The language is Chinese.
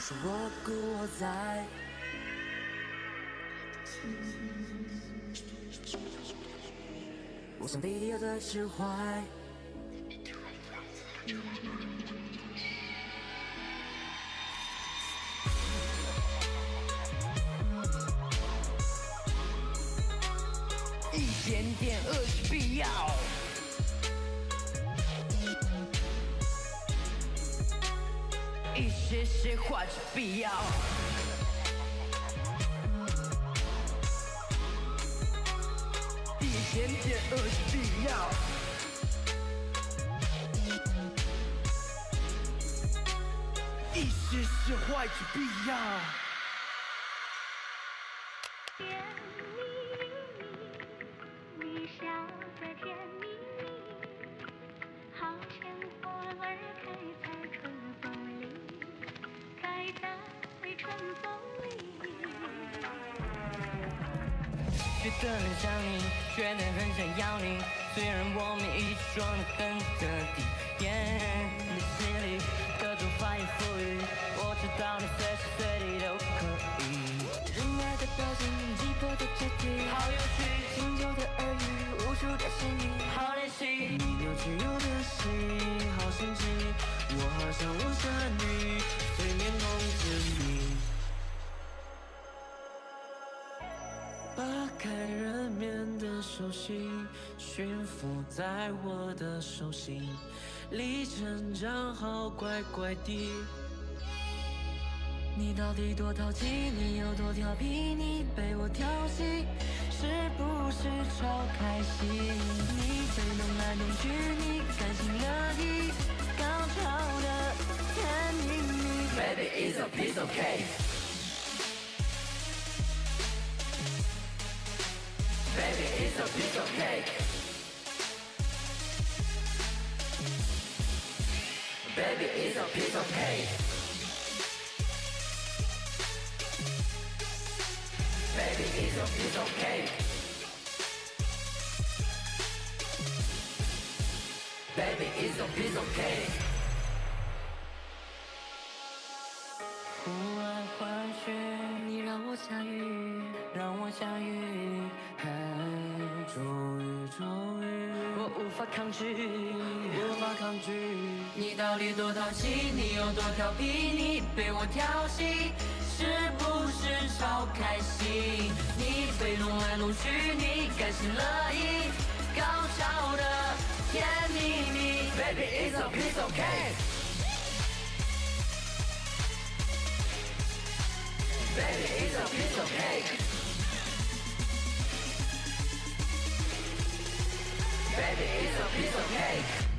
是我故我在。我想必有的释怀。一点点恶是必要，一些些话是必要。一点点恶是必要，一些些坏是必要。甜蜜蜜，你笑得甜蜜蜜，好像花儿觉得很想你，觉得很想要你。虽然我们一直说的很特地，你心里各种翻云覆雨，我知道你随时随地都可以。人爱的表情，击破的肢体，好有趣，轻柔的耳语，无数的声音，扒开人面的手心，驯服在我的手心，立成长好乖乖地。你到底多淘气？你有多调皮？你被我调戏，是不是超开心？你被弄来弄去，你甘心乐意，高潮的甜蜜蜜。Baby is a piece of cake. Baby it's a piece of cake. Baby is a piece of cake. Baby is a piece of cake. Baby is a piece of cake. 法抗拒。无法抗拒。你到底多淘气？你有多调皮？你被我调戏，是不是超开心？你被弄来弄去，你甘心乐意，高潮的甜蜜蜜。Baby it's a piece of cake. Baby it's a piece of cake Baby is a piece of cake.